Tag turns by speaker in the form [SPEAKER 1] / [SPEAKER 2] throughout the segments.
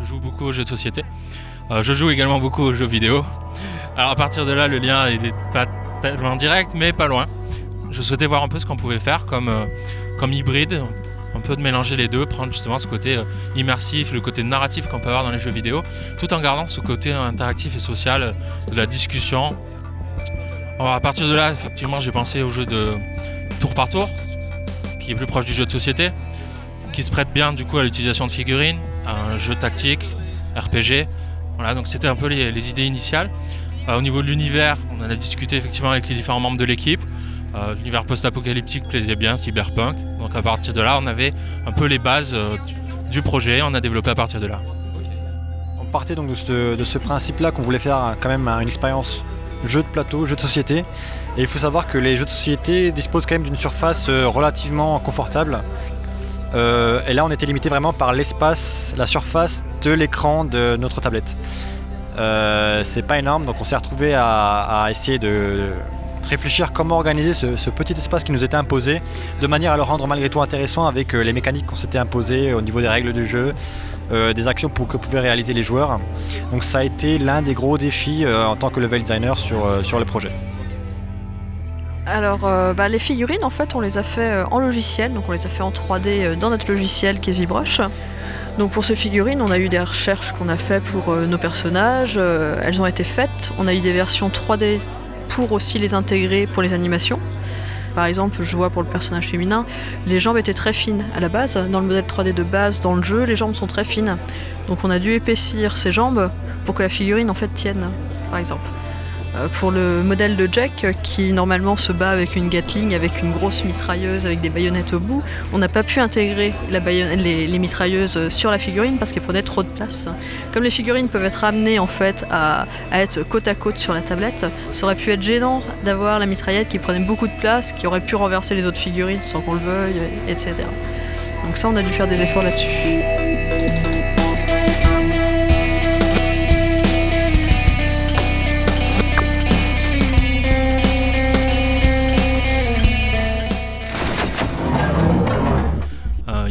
[SPEAKER 1] Je joue beaucoup aux jeux de société. Euh, je joue également beaucoup aux jeux vidéo. Alors à partir de là, le lien n'est pas tellement direct, mais pas loin. Je souhaitais voir un peu ce qu'on pouvait faire comme, euh, comme hybride, un peu de mélanger les deux, prendre justement ce côté euh, immersif, le côté narratif qu'on peut avoir dans les jeux vidéo, tout en gardant ce côté interactif et social de la discussion. Alors, à partir de là, effectivement, j'ai pensé au jeu de tour par tour, qui est plus proche du jeu de société, qui se prête bien du coup à l'utilisation de figurines, un jeu tactique, RPG. Voilà, donc c'était un peu les, idées initiales. Euh, au niveau de l'univers, on en a discuté effectivement avec les différents membres de l'équipe. Euh, l'univers post-apocalyptique plaisait bien, cyberpunk. Donc à partir de là, on avait un peu les bases euh, du projet, on a développé à partir de là.
[SPEAKER 2] On partait donc de ce, principe-là qu'on voulait faire quand même une expérience jeu de plateau, jeu de société. Et il faut savoir que les jeux de société disposent quand même d'une surface relativement confortable. Et là, on était limité vraiment par l'espace, la surface de l'écran de notre tablette. Euh, c'est pas énorme, donc on s'est retrouvé à, essayer de réfléchir comment organiser ce, petit espace qui nous était imposé, de manière à le rendre malgré tout intéressant avec euh, les mécaniques qu'on s'était imposées au niveau des règles du jeu, euh, des actions pour, que pouvaient réaliser les joueurs. Donc ça a été l'un des gros défis en tant que level designer sur le projet.
[SPEAKER 3] Alors, bah, les figurines, en fait, on les a fait en logiciel, donc on les a fait en 3D dans notre logiciel qui. Donc pour ces figurines, on a eu des recherches qu'on a faites pour euh, nos personnages, euh, elles ont été faites. On a eu des versions 3D pour aussi les intégrer pour les animations. Par exemple, je vois pour le personnage féminin, les jambes étaient très fines à la base. Dans le modèle 3D de base, dans le jeu, les jambes sont très fines. Donc on a dû épaissir ces jambes pour que la figurine en fait tienne, par exemple. Euh, pour le modèle de Jack, qui normalement se bat avec une Gatling, avec une grosse mitrailleuse, avec des baïonnettes au bout, on n'a pas pu intégrer les, mitrailleuses sur la figurine parce qu'elles prenaient trop de place. Comme les figurines peuvent être amenées en fait à, être côte à côte sur la tablette, ça aurait pu être gênant d'avoir la mitraillette qui prenait beaucoup de place, qui aurait pu renverser les autres figurines sans qu'on le veuille, etc. Donc ça, on a dû faire des efforts là-dessus.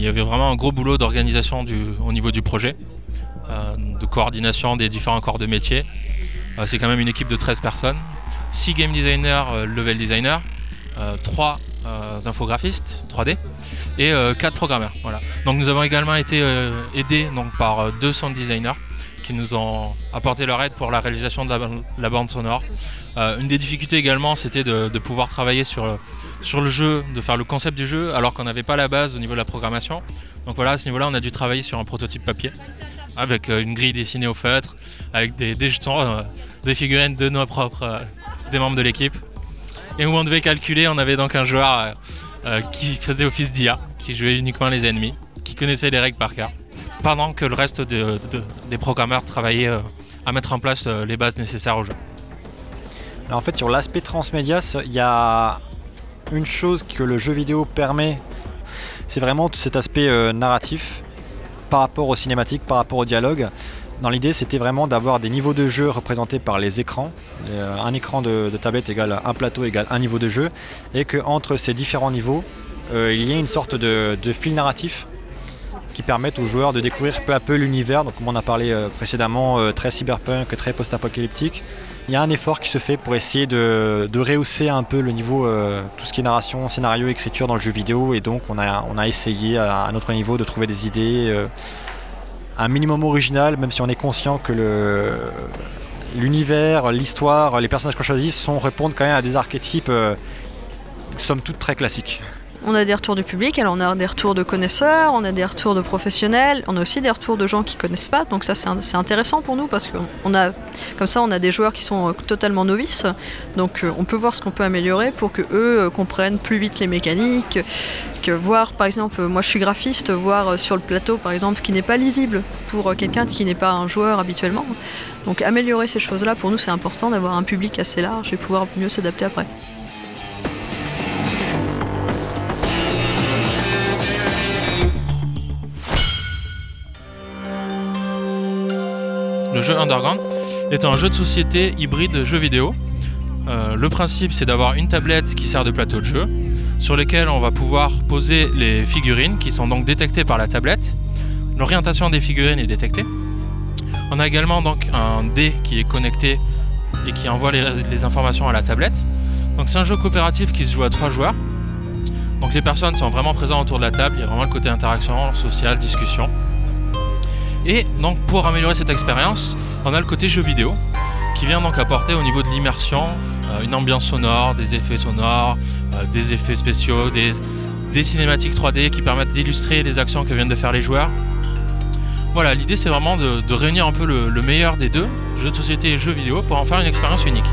[SPEAKER 1] Il y avait vraiment un gros boulot d'organisation au niveau du projet, euh, de coordination des différents corps de métier. Euh, c'est quand même une équipe de 13 personnes, 6 game designers, euh, level designers, 3 infographistes 3D et 4 programmeurs. Voilà. Donc nous avons également été aidés donc, par deux sound designers qui nous ont apporté leur aide pour la réalisation de la, bande sonore. une des difficultés également, c'était de, pouvoir travailler sur sur le jeu, de faire le concept du jeu, alors qu'on n'avait pas la base au niveau de la programmation. Donc voilà, à ce niveau-là, on a dû travailler sur un prototype papier, avec euh, une grille dessinée au feutre, avec des, jetons, euh, des figurines de nos propres, euh, des membres de l'équipe. Et où on devait calculer, on avait donc un joueur qui faisait office d'IA, qui jouait uniquement les ennemis, qui connaissait les règles par cœur, pendant que le reste des programmeurs travaillaient à mettre en place les bases nécessaires au jeu.
[SPEAKER 2] Alors en fait, sur l'aspect transmédia, il y a une chose que le jeu vidéo permet, c'est vraiment tout cet aspect euh, narratif par rapport aux cinématiques, par rapport au dialogue. Dans l'idée, c'était vraiment d'avoir des niveaux de jeu représentés par les écrans. Euh, un écran de, tablette égale un plateau égale un niveau de jeu. Et qu'entre ces différents niveaux, euh, il y ait une sorte de, fil narratif qui permettent aux joueurs de découvrir peu à peu l'univers. Donc, comme on a parlé précédemment, très cyberpunk, très post-apocalyptique il y a un effort qui se fait pour essayer de, rehausser un peu le niveau, euh, tout ce qui est narration, scénario, écriture dans le jeu vidéo. Et donc on a, essayé à, un notre niveau de trouver des idées, euh, un minimum original, même si on est conscient que l'univers, l'histoire, les personnages qu'on choisit sont, répondent quand même à des archétypes, euh, somme toute très classiques.
[SPEAKER 3] On a des retours du public, alors on a des retours de connaisseurs, on a des retours de professionnels, on a aussi des retours de gens qui connaissent pas. Donc ça c'est intéressant pour nous parce qu'on a comme ça on a des joueurs qui sont euh, totalement novices. Donc euh, on peut voir ce qu'on peut améliorer pour que eux euh, comprennent plus vite les mécaniques, que voir par exemple moi je suis graphiste, voir sur le plateau par exemple ce qui n'est pas lisible pour quelqu'un qui n'est pas un joueur habituellement. Donc améliorer ces choses-là pour nous c'est important d'avoir un public assez large et pouvoir mieux s'adapter après.
[SPEAKER 1] Le jeu Underground est un jeu de société hybride jeu vidéo. Euh, le principe c'est d'avoir une tablette qui sert de plateau de jeu sur lequel on va pouvoir poser les figurines qui sont donc détectées par la tablette. L'orientation des figurines est détectée On a également donc un dé qui est connecté et qui envoie les, les informations à la tablette. Donc c'est un jeu coopératif qui se joue à trois joueurs. Donc les personnes sont vraiment présentes autour de la table, il y a vraiment le côté interaction, sociale, discussion. Et donc pour améliorer cette expérience, on a le côté jeu vidéo qui vient donc apporter au niveau de l'immersion euh, une ambiance sonore, des effets sonores, euh, des effets spéciaux, des, cinématiques 3D qui permettent d'illustrer les actions que viennent de faire les joueurs. Voilà, l'idée c'est vraiment de, de réunir un peu le, le meilleur des deux, jeux de société et jeux vidéo, pour en faire une expérience unique.